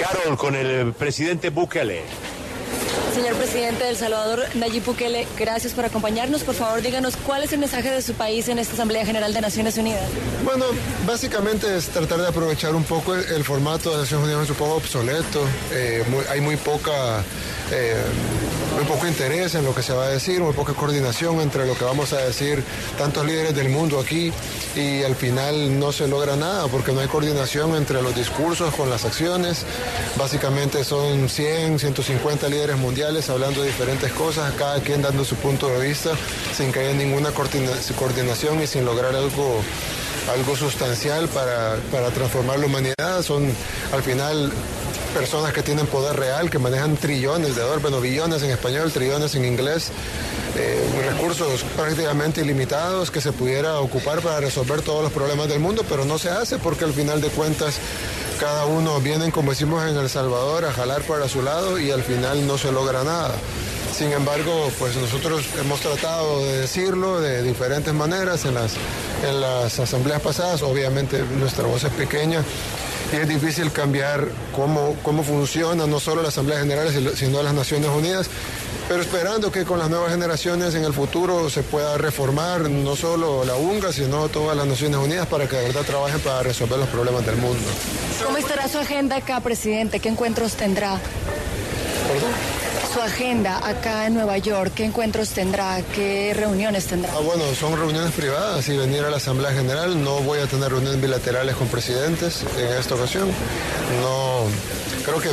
Carol, con el presidente Bukele. Señor presidente del Salvador, Nayib Bukele, gracias por acompañarnos. Por favor, díganos cuál es el mensaje de su país en esta Asamblea General de Naciones Unidas. Bueno, básicamente es tratar de aprovechar un poco el, el formato de Naciones Unidas, es un poco obsoleto. Eh, muy, hay muy poca. Eh, muy poco interés en lo que se va a decir, muy poca coordinación entre lo que vamos a decir tantos líderes del mundo aquí y al final no se logra nada porque no hay coordinación entre los discursos con las acciones. Básicamente son 100, 150 líderes mundiales hablando de diferentes cosas, cada quien dando su punto de vista sin que haya ninguna coordinación y sin lograr algo algo sustancial para, para transformar la humanidad. Son al final personas que tienen poder real, que manejan trillones de dólares, bueno, billones en español, trillones en inglés, eh, recursos prácticamente ilimitados que se pudiera ocupar para resolver todos los problemas del mundo, pero no se hace porque al final de cuentas cada uno viene, como decimos en El Salvador, a jalar para su lado y al final no se logra nada. Sin embargo, pues nosotros hemos tratado de decirlo de diferentes maneras en las, en las asambleas pasadas. Obviamente nuestra voz es pequeña es difícil cambiar cómo, cómo funciona no solo la Asamblea General, sino las Naciones Unidas, pero esperando que con las nuevas generaciones en el futuro se pueda reformar no solo la UNGA, sino todas las Naciones Unidas para que de verdad trabajen para resolver los problemas del mundo. ¿Cómo estará su agenda acá, presidente? ¿Qué encuentros tendrá? ¿Perdón? Su agenda acá en Nueva York? ¿Qué encuentros tendrá? ¿Qué reuniones tendrá? Ah, bueno, son reuniones privadas y venir a la Asamblea General. No voy a tener reuniones bilaterales con presidentes en esta ocasión. No, creo que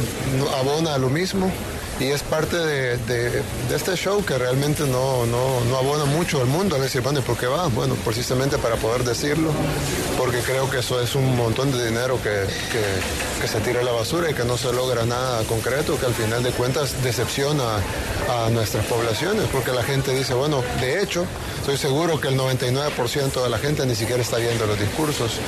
abona a lo mismo y es parte de, de, este show que realmente no, no, no abona mucho al mundo. A decir, bueno, ¿por qué va? Bueno, precisamente para poder decirlo, porque creo que eso es un montón de dinero que, que, que se tira a la basura y que no se logra nada concreto, que al final de cuentas decepciona a nuestras poblaciones, porque la gente dice, bueno, de hecho, estoy seguro que el 99% de la gente ni siquiera está viendo los discursos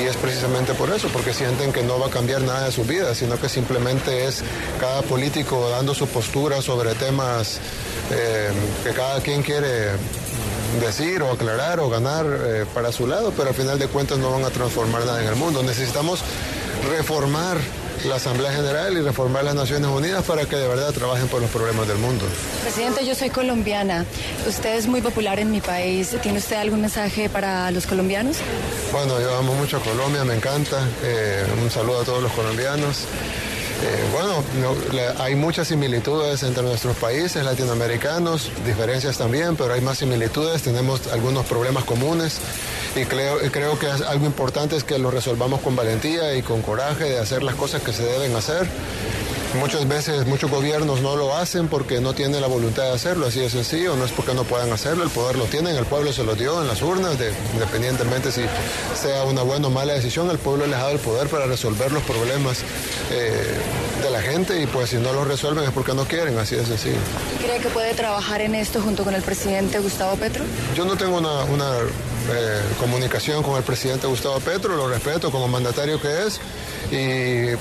y es precisamente por eso, porque sienten que no va a cambiar nada de su vida, sino que simplemente es cada político dando su postura sobre temas eh, que cada quien quiere decir o aclarar o ganar eh, para su lado, pero al final de cuentas no van a transformar nada en el mundo. Necesitamos reformar la Asamblea General y reformar las Naciones Unidas para que de verdad trabajen por los problemas del mundo. Presidente, yo soy colombiana. Usted es muy popular en mi país. ¿Tiene usted algún mensaje para los colombianos? Bueno, yo amo mucho a Colombia, me encanta. Eh, un saludo a todos los colombianos. Eh, bueno, no, hay muchas similitudes entre nuestros países latinoamericanos, diferencias también, pero hay más similitudes, tenemos algunos problemas comunes y creo que algo importante es que lo resolvamos con valentía y con coraje de hacer las cosas que se deben hacer. Muchas veces muchos gobiernos no lo hacen porque no tienen la voluntad de hacerlo, así de sencillo, no es porque no puedan hacerlo, el poder lo tienen, el pueblo se lo dio en las urnas, de, independientemente si sea una buena o mala decisión, el pueblo les ha dado el poder para resolver los problemas eh, de la gente y pues si no lo resuelven es porque no quieren, así de sencillo. ¿Cree que puede trabajar en esto junto con el presidente Gustavo Petro? Yo no tengo una, una eh, comunicación con el presidente Gustavo Petro, lo respeto como mandatario que es y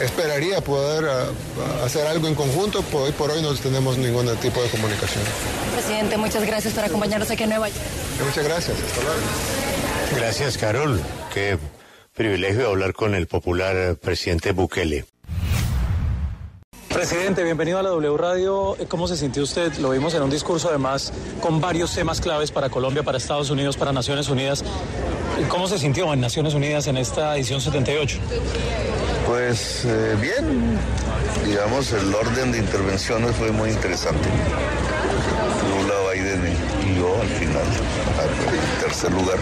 esperaría poder uh, hacer algo en conjunto, por hoy por hoy no tenemos ningún tipo de comunicación. Presidente, muchas gracias por acompañarnos aquí en Nueva York. Muchas gracias, hasta luego. Gracias, Carol. Qué privilegio hablar con el popular presidente Bukele. Presidente, bienvenido a la W Radio. ¿Cómo se sintió usted? Lo vimos en un discurso además con varios temas claves para Colombia, para Estados Unidos, para Naciones Unidas. ¿Cómo se sintió en Naciones Unidas en esta edición 78? Pues eh, bien, digamos, el orden de intervenciones fue muy interesante. Lula, Biden y yo al final, en tercer lugar.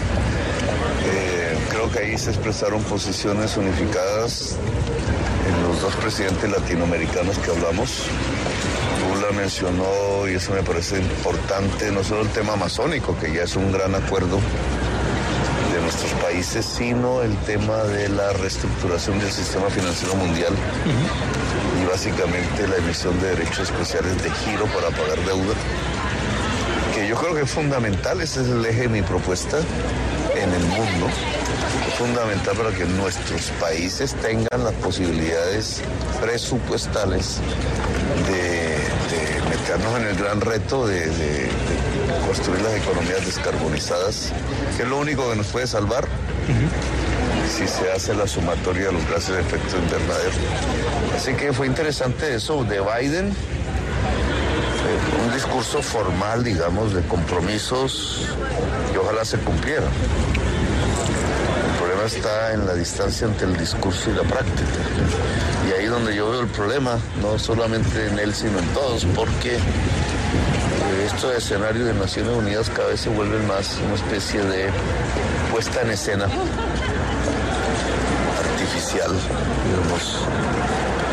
Eh, creo que ahí se expresaron posiciones unificadas en los dos presidentes latinoamericanos que hablamos. Lula mencionó, y eso me parece importante, no solo el tema amazónico, que ya es un gran acuerdo nuestros países, sino el tema de la reestructuración del sistema financiero mundial y básicamente la emisión de derechos especiales de giro para pagar deuda, que yo creo que es fundamental, ese es el eje de mi propuesta en el mundo, fundamental para que nuestros países tengan las posibilidades presupuestales de, meternos en el gran reto de construir las economías descarbonizadas, que es lo único que nos puede salvar. Si se hace la sumatoria de los gases de efecto invernadero. Así que fue interesante eso de Biden, eh, un discurso formal, digamos, de compromisos y ojalá se cumplieran. Está en la distancia entre el discurso y la práctica. Y ahí donde yo veo el problema, no solamente en él, sino en todos, porque estos escenarios de Naciones Unidas cada vez se vuelven más una especie de puesta en escena artificial, digamos.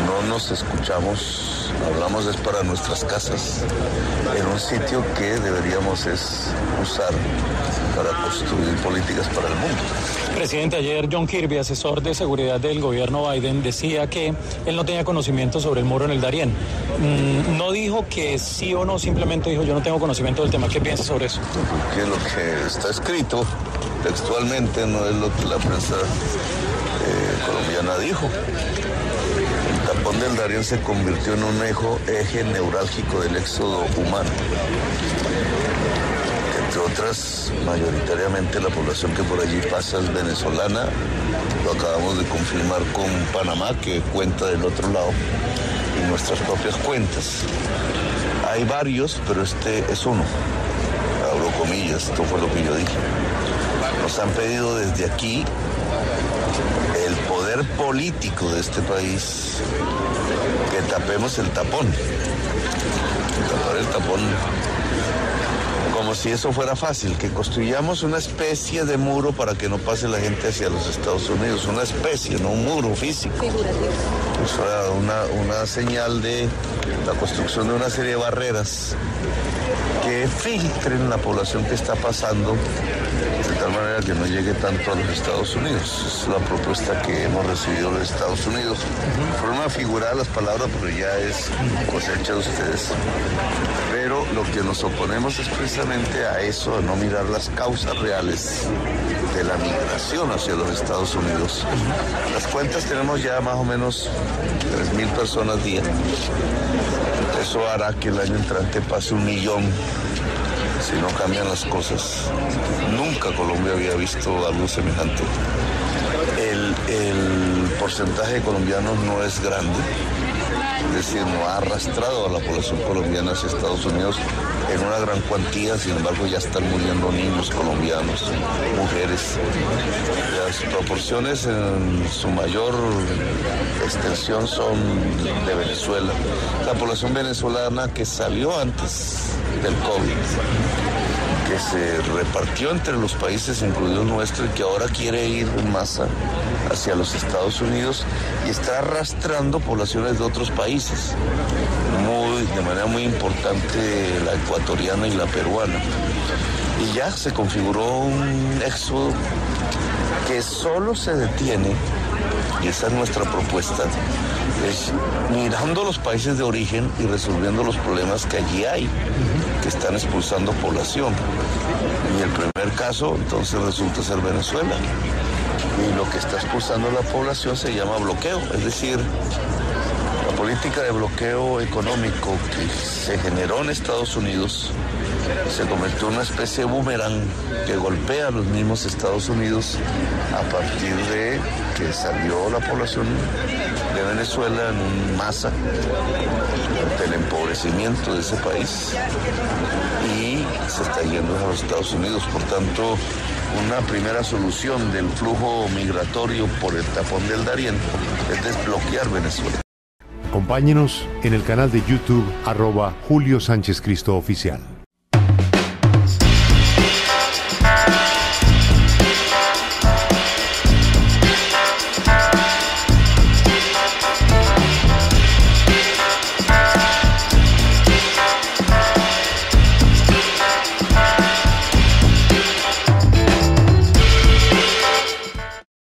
No nos escuchamos, hablamos es para nuestras casas, en un sitio que deberíamos es usar para construir políticas para el mundo. Presidente, ayer John Kirby, asesor de seguridad del gobierno Biden, decía que él no tenía conocimiento sobre el muro en el Darién. Mm, no dijo que sí o no, simplemente dijo yo no tengo conocimiento del tema. ¿Qué piensa sobre eso? Que lo que está escrito textualmente no es lo que la prensa eh, colombiana dijo. Tapón del Darién se convirtió en un eje neurálgico del éxodo humano entre otras, mayoritariamente la población que por allí pasa es venezolana. Lo acabamos de confirmar con Panamá, que cuenta del otro lado, y nuestras propias cuentas. Hay varios, pero este es uno. Abro comillas, esto fue lo que yo dije. Nos han pedido desde aquí el poder político de este país que tapemos el tapón. Tapar el tapón como si eso fuera fácil, que construyamos una especie de muro para que no pase la gente hacia los Estados Unidos, una especie, no un muro físico. Una señal de la construcción de una serie de barreras que filtren la población que está pasando de tal manera que no llegue tanto a los Estados Unidos. Es la propuesta que hemos recibido de Estados Unidos. Forma figurada las palabras, pero ya es cosecha de ustedes. Pero lo que nos oponemos es precisamente a eso, a no mirar las causas reales de la migración hacia los Estados Unidos. Las cuentas tenemos ya más o menos 3.000 personas día. Eso hará que el año entrante pase un millón si no cambian las cosas. Nunca Colombia había visto algo semejante. El, porcentaje de colombianos no es grande, es decir, no ha arrastrado a la población colombiana hacia Estados Unidos en una gran cuantía, sin embargo ya están muriendo niños colombianos, mujeres. Las proporciones en su mayor extensión son de Venezuela. La población venezolana que salió antes del COVID que se repartió entre los países, incluido nuestro, y que ahora quiere ir en masa hacia los Estados Unidos y está arrastrando poblaciones de otros países, de manera muy importante la ecuatoriana y la peruana. Y ya se configuró un éxodo que solo se detiene, y esa es nuestra propuesta, es mirando los países de origen y resolviendo los problemas que allí hay, que están expulsando población. Y el primer caso entonces resulta ser Venezuela. Y lo que está expulsando la población se llama bloqueo, es decir, política de bloqueo económico que se generó en Estados Unidos se convirtió en una especie de boomerang que golpea a los mismos Estados Unidos a partir de que salió la población de Venezuela en masa ante el empobrecimiento de ese país y se está yendo a los Estados Unidos. Por tanto, una primera solución del flujo migratorio por el tapón del Darién es desbloquear Venezuela. Acompáñenos en el canal de YouTube arroba Julio Sánchez Cristo Oficial.